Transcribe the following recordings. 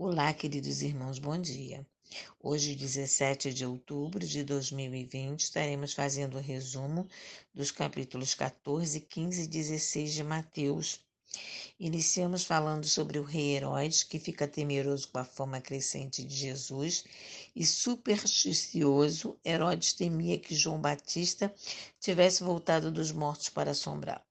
Olá, queridos irmãos, bom dia. Hoje, 17 de outubro de 2020, estaremos fazendo o um resumo dos capítulos 14, 15 e 16 de Mateus. Iniciamos falando sobre o rei Herodes, que fica temeroso com a fama crescente de Jesus, e supersticioso, Herodes temia que João Batista tivesse voltado dos mortos para assombrá-lo.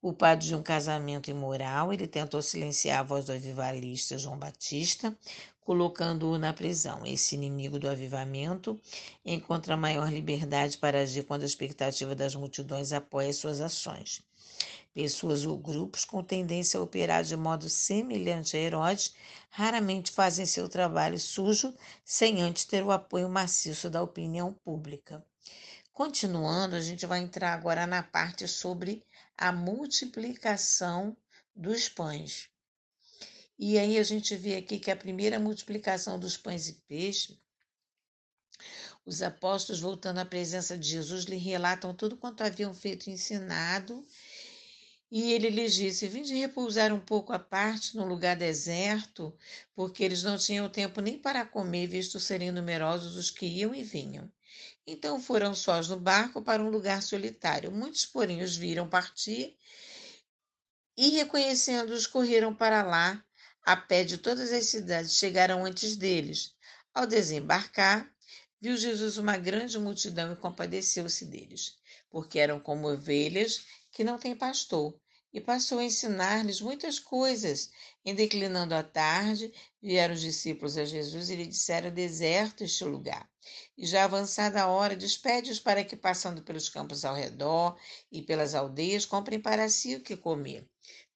Culpado de um casamento imoral, ele tentou silenciar a voz do avivalista João Batista, colocando-o na prisão. Esse inimigo do avivamento encontra maior liberdade para agir quando a expectativa das multidões apoia suas ações. Pessoas ou grupos com tendência a operar de modo semelhante a Herodes raramente fazem seu trabalho sujo sem antes ter o apoio maciço da opinião pública. Continuando, a gente vai entrar agora na parte sobre a multiplicação dos pães. E aí a gente vê aqui que a primeira multiplicação dos pães e peixes, os apóstolos, voltando à presença de Jesus, lhe relatam tudo quanto haviam feito e ensinado. E ele lhes disse: Vinde repousar um pouco à parte no lugar deserto, porque eles não tinham tempo nem para comer, visto serem numerosos os que iam e vinham. Então foram sós no barco para um lugar solitário. Muitos, porém, os viram partir e, reconhecendo-os, correram para lá, a pé de todas as cidades, chegaram antes deles. Ao desembarcar, viu Jesus uma grande multidão e compadeceu-se deles, porque eram como ovelhas que não têm pastor e passou a ensinar-lhes muitas coisas. Em declinando a tarde, vieram os discípulos a Jesus e lhe disseram: Deserto este lugar. E já avançada a hora, despede-os para que, passando pelos campos ao redor e pelas aldeias, comprem para si o que comer.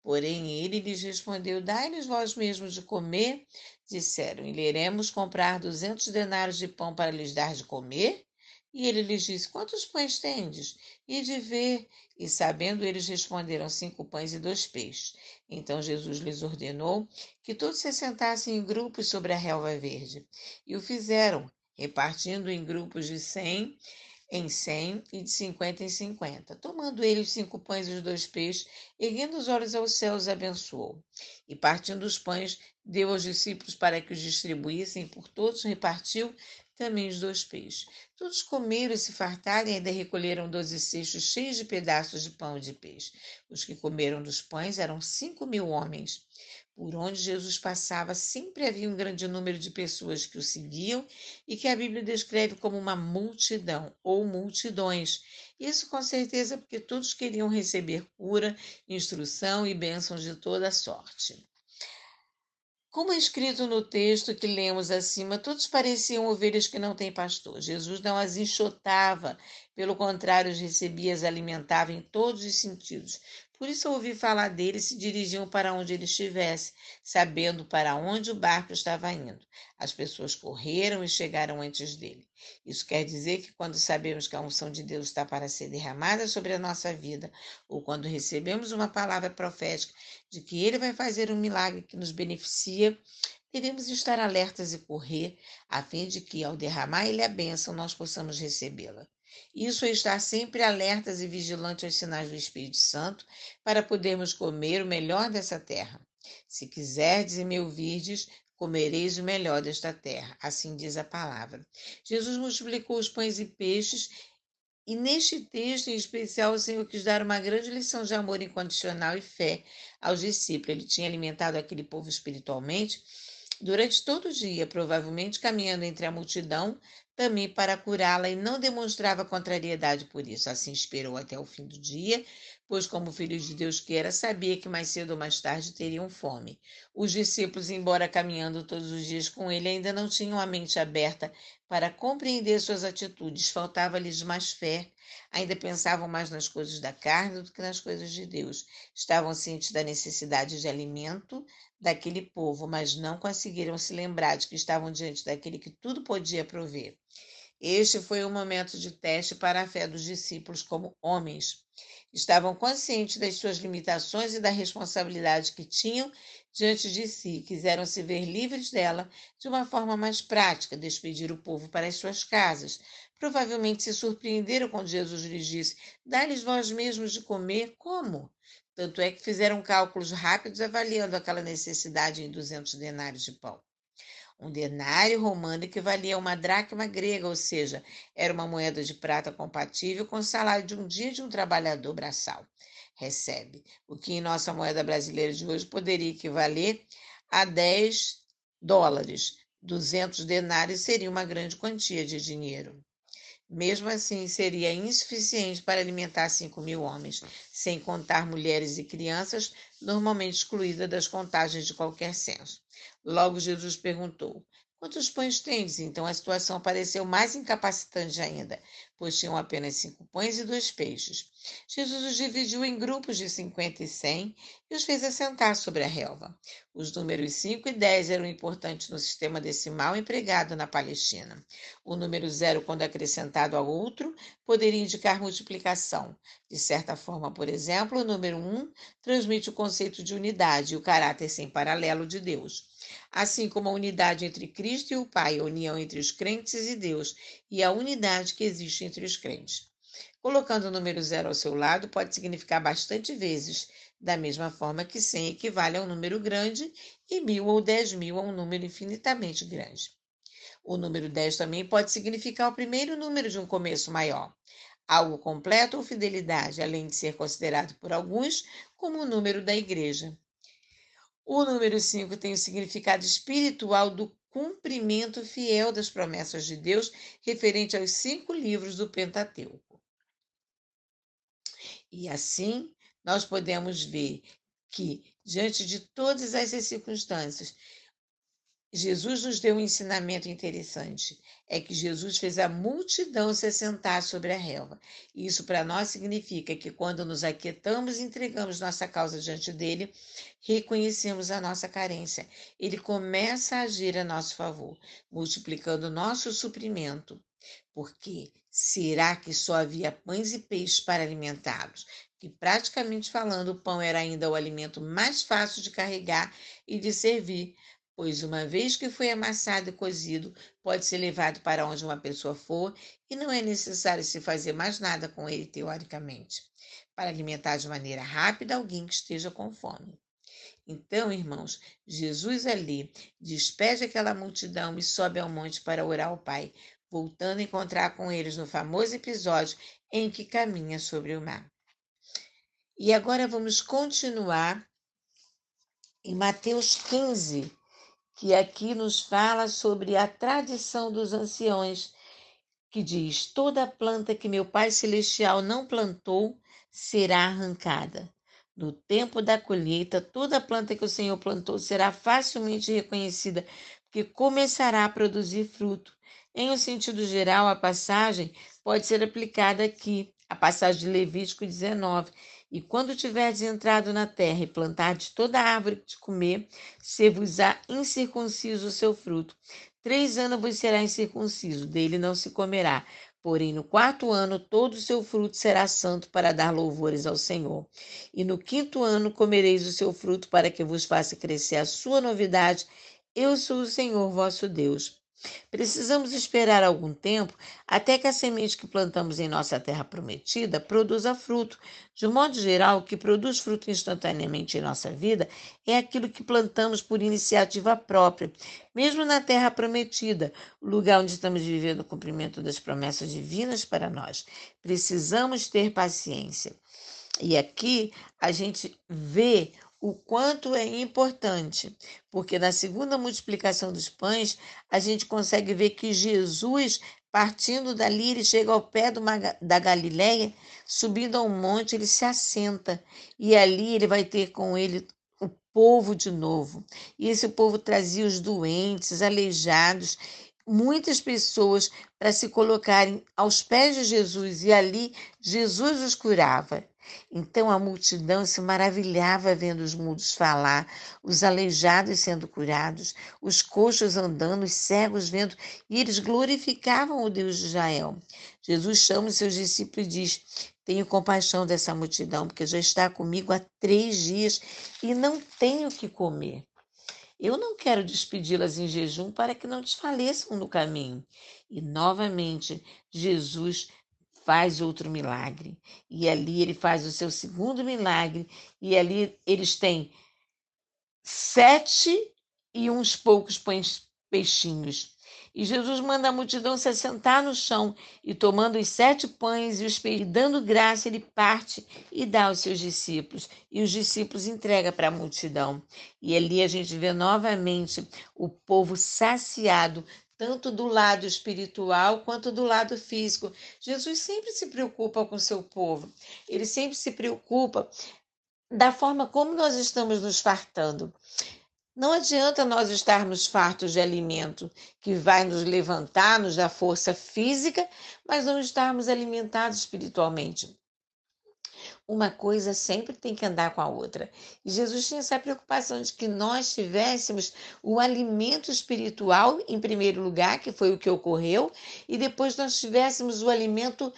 Porém, ele lhes respondeu: Dai-lhes vós mesmos de comer. Disseram: E iremos comprar duzentos denários de pão para lhes dar de comer? E ele lhes disse: Quantos pães tendes? E de ver. E sabendo, eles responderam: Cinco pães e dois peixes. Então Jesus lhes ordenou que todos se sentassem em grupos sobre a relva verde. E o fizeram, repartindo em grupos de cem em cem e de cinquenta em cinquenta. Tomando ele os cinco pães e os dois peixes, erguendo os olhos aos céus, abençoou. E partindo os pães, deu aos discípulos para que os distribuíssem, por todos repartiu também os dois peixes. Todos comeram e se fartaram e ainda recolheram doze cestos cheios de pedaços de pão e de peixe. Os que comeram dos pães eram cinco mil homens. Por onde Jesus passava, sempre havia um grande número de pessoas que o seguiam e que a Bíblia descreve como uma multidão ou multidões. Isso com certeza porque todos queriam receber cura, instrução e bênçãos de toda sorte. Como é escrito no texto que lemos acima, todos pareciam ovelhas que não têm pastor. Jesus não as enxotava, pelo contrário, os recebia, as alimentava em todos os sentidos. Por isso, ao ouvir falar dele, se dirigiam para onde ele estivesse, sabendo para onde o barco estava indo. As pessoas correram e chegaram antes dele. Isso quer dizer que quando sabemos que a unção de Deus está para ser derramada sobre a nossa vida, ou quando recebemos uma palavra profética de que ele vai fazer um milagre que nos beneficia, devemos estar alertas e correr, a fim de que, ao derramar ele a bênção, nós possamos recebê-la. Isso é estar sempre alertas e vigilantes aos sinais do Espírito Santo para podermos comer o melhor dessa terra. Se quiserdes e me ouvirdes, comereis o melhor desta terra. Assim diz a palavra. Jesus multiplicou os pães e peixes e neste texto em especial, o Senhor quis dar uma grande lição de amor incondicional e fé aos discípulos. Ele tinha alimentado aquele povo espiritualmente durante todo o dia, provavelmente caminhando entre a multidão, também para curá-la e não demonstrava contrariedade por isso. Assim esperou até o fim do dia, pois, como filho de Deus que era, sabia que mais cedo ou mais tarde teriam fome. Os discípulos, embora caminhando todos os dias com ele, ainda não tinham a mente aberta para compreender suas atitudes, faltava-lhes mais fé. Ainda pensavam mais nas coisas da carne do que nas coisas de Deus. Estavam cientes da necessidade de alimento daquele povo, mas não conseguiram se lembrar de que estavam diante daquele que tudo podia prover. Este foi um momento de teste para a fé dos discípulos como homens. Estavam conscientes das suas limitações e da responsabilidade que tinham diante de si. Quiseram se ver livres dela de uma forma mais prática, despedir o povo para as suas casas. Provavelmente se surpreenderam quando Jesus lhes disse: Dá-lhes vós mesmos de comer. Como? Tanto é que fizeram cálculos rápidos avaliando aquela necessidade em 200 denários de pão. Um denário romano equivalia a uma dracma grega, ou seja, era uma moeda de prata compatível com o salário de um dia de um trabalhador braçal. Recebe, o que em nossa moeda brasileira de hoje poderia equivaler a 10 dólares. 200 denários seria uma grande quantia de dinheiro. Mesmo assim, seria insuficiente para alimentar 5 mil homens, sem contar mulheres e crianças, normalmente excluídas das contagens de qualquer censo. Logo, Jesus perguntou: Quantos pães tendes? Então a situação pareceu mais incapacitante ainda, pois tinham apenas cinco pães e dois peixes. Jesus os dividiu em grupos de cinquenta e cem e os fez assentar sobre a relva. Os números 5 e 10 eram importantes no sistema decimal empregado na Palestina. O número zero, quando acrescentado a outro, poderia indicar multiplicação. De certa forma, por exemplo, o número 1 um transmite o conceito de unidade e o caráter sem paralelo de Deus assim como a unidade entre Cristo e o Pai, a união entre os crentes e Deus e a unidade que existe entre os crentes. Colocando o número zero ao seu lado pode significar bastante vezes, da mesma forma que 100 equivale a um número grande e mil ou dez mil a um número infinitamente grande. O número 10 também pode significar o primeiro número de um começo maior, algo completo ou fidelidade, além de ser considerado por alguns como o número da igreja. O número 5 tem o significado espiritual do cumprimento fiel das promessas de Deus referente aos cinco livros do Pentateuco. E assim, nós podemos ver que, diante de todas essas circunstâncias, Jesus nos deu um ensinamento interessante. É que Jesus fez a multidão se assentar sobre a relva. Isso para nós significa que quando nos aquietamos e entregamos nossa causa diante dele, reconhecemos a nossa carência. Ele começa a agir a nosso favor, multiplicando nosso suprimento. Porque será que só havia pães e peixes para alimentá-los? Que praticamente falando, o pão era ainda o alimento mais fácil de carregar e de servir pois uma vez que foi amassado e cozido, pode ser levado para onde uma pessoa for e não é necessário se fazer mais nada com ele teoricamente, para alimentar de maneira rápida alguém que esteja com fome. Então, irmãos, Jesus ali despede aquela multidão e sobe ao monte para orar ao Pai, voltando a encontrar com eles no famoso episódio em que caminha sobre o mar. E agora vamos continuar em Mateus 15, que aqui nos fala sobre a tradição dos anciões, que diz: toda planta que meu Pai Celestial não plantou será arrancada. No tempo da colheita, toda planta que o Senhor plantou será facilmente reconhecida, porque começará a produzir fruto. Em um sentido geral, a passagem pode ser aplicada aqui, a passagem de Levítico 19, e quando tiverdes entrado na terra e plantardes toda árvore de comer, se-vos-á incircunciso o seu fruto. Três anos vos será incircunciso, dele não se comerá. Porém, no quarto ano, todo o seu fruto será santo para dar louvores ao Senhor. E no quinto ano comereis o seu fruto para que vos faça crescer a sua novidade. Eu sou o Senhor vosso Deus. Precisamos esperar algum tempo até que a semente que plantamos em nossa terra prometida produza fruto. De modo geral, o que produz fruto instantaneamente em nossa vida é aquilo que plantamos por iniciativa própria, mesmo na terra prometida, o lugar onde estamos vivendo o cumprimento das promessas divinas para nós. Precisamos ter paciência. E aqui a gente vê o quanto é importante, porque na segunda multiplicação dos pães, a gente consegue ver que Jesus, partindo dali, ele chega ao pé do, da Galileia, subindo a um monte, ele se assenta, e ali ele vai ter com ele o povo de novo. E esse povo trazia os doentes, aleijados, muitas pessoas para se colocarem aos pés de Jesus, e ali Jesus os curava. Então a multidão se maravilhava vendo os mudos falar, os aleijados sendo curados, os coxos andando, os cegos vendo, e eles glorificavam o Deus de Israel. Jesus chama os seus discípulos e diz: Tenho compaixão dessa multidão, porque já está comigo há três dias e não tenho o que comer. Eu não quero despedi-las em jejum para que não desfaleçam no caminho. E novamente, Jesus faz outro milagre. E ali ele faz o seu segundo milagre, e ali eles têm sete e uns poucos peixinhos. E Jesus manda a multidão se assentar no chão e, tomando os sete pães e os peixes, dando graça, ele parte e dá aos seus discípulos. E os discípulos entrega para a multidão. E ali a gente vê novamente o povo saciado, tanto do lado espiritual quanto do lado físico. Jesus sempre se preocupa com seu povo. Ele sempre se preocupa da forma como nós estamos nos fartando. Não adianta nós estarmos fartos de alimento que vai nos levantar, nos dar força física, mas não estarmos alimentados espiritualmente. Uma coisa sempre tem que andar com a outra. E Jesus tinha essa preocupação de que nós tivéssemos o alimento espiritual em primeiro lugar, que foi o que ocorreu, e depois nós tivéssemos o alimento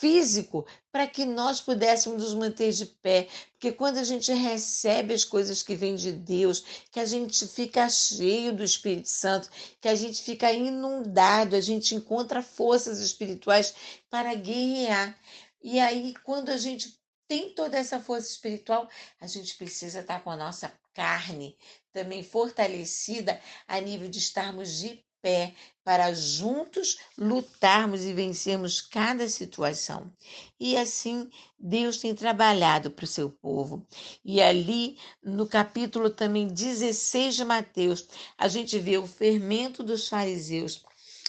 físico para que nós pudéssemos nos manter de pé. Porque quando a gente recebe as coisas que vêm de Deus, que a gente fica cheio do Espírito Santo, que a gente fica inundado, a gente encontra forças espirituais para guerrear. E aí, quando a gente tem toda essa força espiritual, a gente precisa estar com a nossa carne também fortalecida a nível de estarmos de pé para juntos lutarmos e vencermos cada situação. E assim Deus tem trabalhado para o seu povo. E ali no capítulo também 16 de Mateus, a gente vê o fermento dos fariseus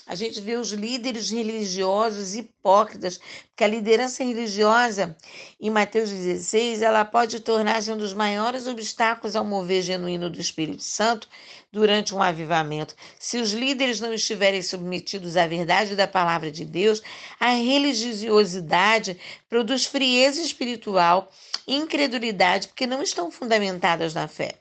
a gente vê os líderes religiosos hipócritas, porque a liderança religiosa, em Mateus 16, ela pode tornar-se um dos maiores obstáculos ao mover genuíno do Espírito Santo durante um avivamento. Se os líderes não estiverem submetidos à verdade da palavra de Deus, a religiosidade produz frieza espiritual, incredulidade, porque não estão fundamentadas na fé.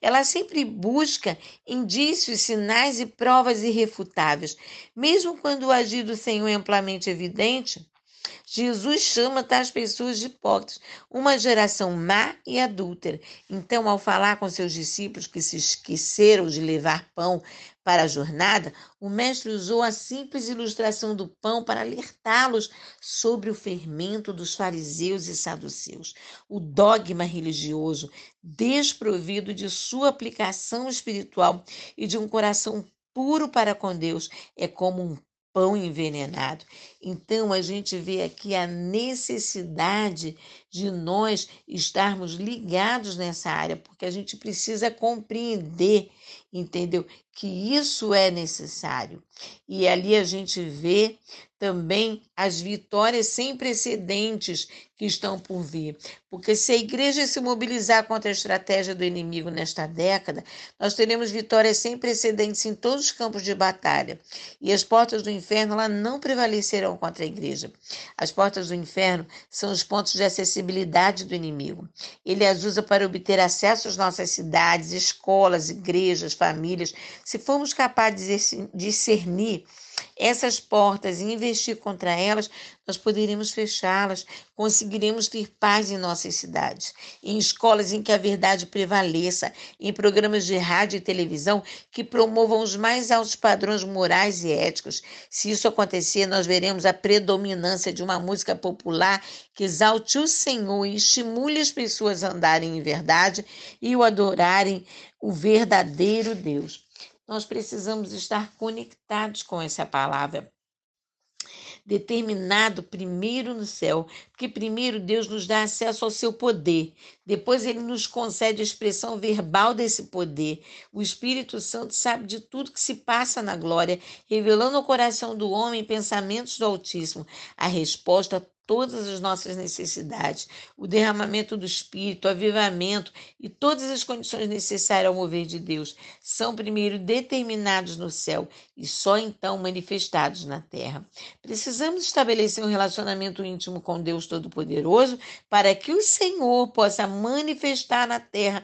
Ela sempre busca indícios, sinais e provas irrefutáveis, mesmo quando o agir do Senhor é amplamente evidente. Jesus chama tais pessoas de hipócritas, uma geração má e adúltera. Então, ao falar com seus discípulos que se esqueceram de levar pão para a jornada, o mestre usou a simples ilustração do pão para alertá-los sobre o fermento dos fariseus e saduceus, o dogma religioso desprovido de sua aplicação espiritual e de um coração puro para com Deus é como um pão envenenado. Então, a gente vê aqui a necessidade de nós estarmos ligados nessa área, porque a gente precisa compreender, entendeu? Que isso é necessário. E ali a gente vê também as vitórias sem precedentes que estão por vir. Porque se a igreja se mobilizar contra a estratégia do inimigo nesta década, nós teremos vitórias sem precedentes em todos os campos de batalha. E as portas do inferno lá não prevalecerão contra a igreja. As portas do inferno são os pontos de acessibilidade do inimigo. Ele as usa para obter acesso às nossas cidades, escolas, igrejas, famílias. Se formos capazes de discernir essas portas e investir contra elas, nós poderemos fechá-las, conseguiremos ter paz em nossas cidades, em escolas em que a verdade prevaleça, em programas de rádio e televisão que promovam os mais altos padrões morais e éticos. Se isso acontecer, nós veremos a predominância de uma música popular que exalte o Senhor e estimule as pessoas a andarem em verdade e o adorarem o verdadeiro Deus nós precisamos estar conectados com essa palavra. Determinado primeiro no céu, porque primeiro Deus nos dá acesso ao seu poder, depois ele nos concede a expressão verbal desse poder. O Espírito Santo sabe de tudo que se passa na glória, revelando ao coração do homem pensamentos do Altíssimo, a resposta todas as nossas necessidades, o derramamento do Espírito, o avivamento e todas as condições necessárias ao mover de Deus são primeiro determinados no céu e só então manifestados na terra. Precisamos estabelecer um relacionamento íntimo com Deus Todo-Poderoso para que o Senhor possa manifestar na terra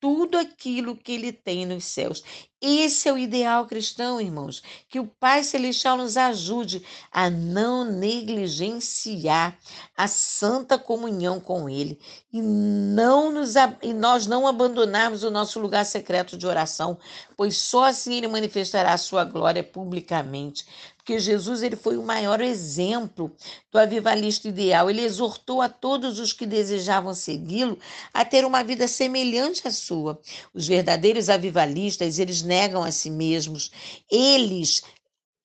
tudo aquilo que ele tem nos céus. Esse é o ideal cristão, irmãos. Que o Pai Celestial nos ajude a não negligenciar a santa comunhão com Ele e, não nos, e nós não abandonarmos o nosso lugar secreto de oração, pois só assim Ele manifestará a sua glória publicamente porque Jesus ele foi o maior exemplo do avivalista ideal. Ele exortou a todos os que desejavam segui-lo a ter uma vida semelhante à sua. Os verdadeiros avivalistas, eles negam a si mesmos, eles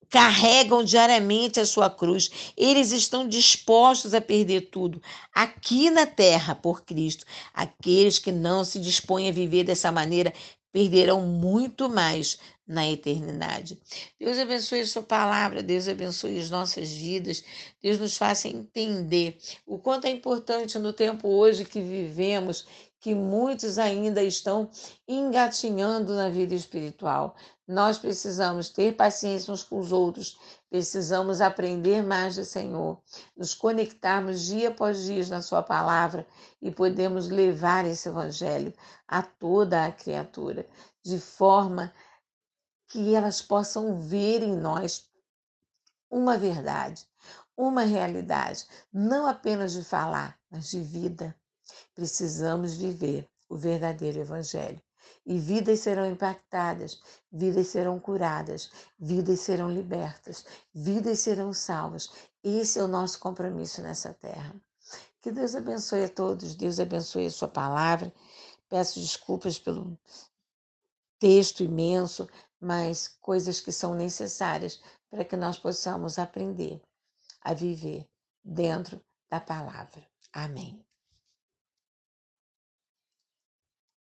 carregam diariamente a sua cruz, eles estão dispostos a perder tudo aqui na terra por Cristo. Aqueles que não se dispõem a viver dessa maneira perderão muito mais na eternidade. Deus abençoe a sua palavra, Deus abençoe as nossas vidas, Deus nos faça entender o quanto é importante no tempo hoje que vivemos, que muitos ainda estão engatinhando na vida espiritual. Nós precisamos ter paciência uns com os outros, precisamos aprender mais do Senhor, nos conectarmos dia após dia na Sua palavra e podemos levar esse Evangelho a toda a criatura, de forma que elas possam ver em nós uma verdade, uma realidade, não apenas de falar, mas de vida. Precisamos viver o verdadeiro Evangelho e vidas serão impactadas, vidas serão curadas, vidas serão libertas, vidas serão salvas. Esse é o nosso compromisso nessa terra. Que Deus abençoe a todos, Deus abençoe a sua palavra. Peço desculpas pelo texto imenso, mas coisas que são necessárias para que nós possamos aprender a viver dentro da palavra. Amém.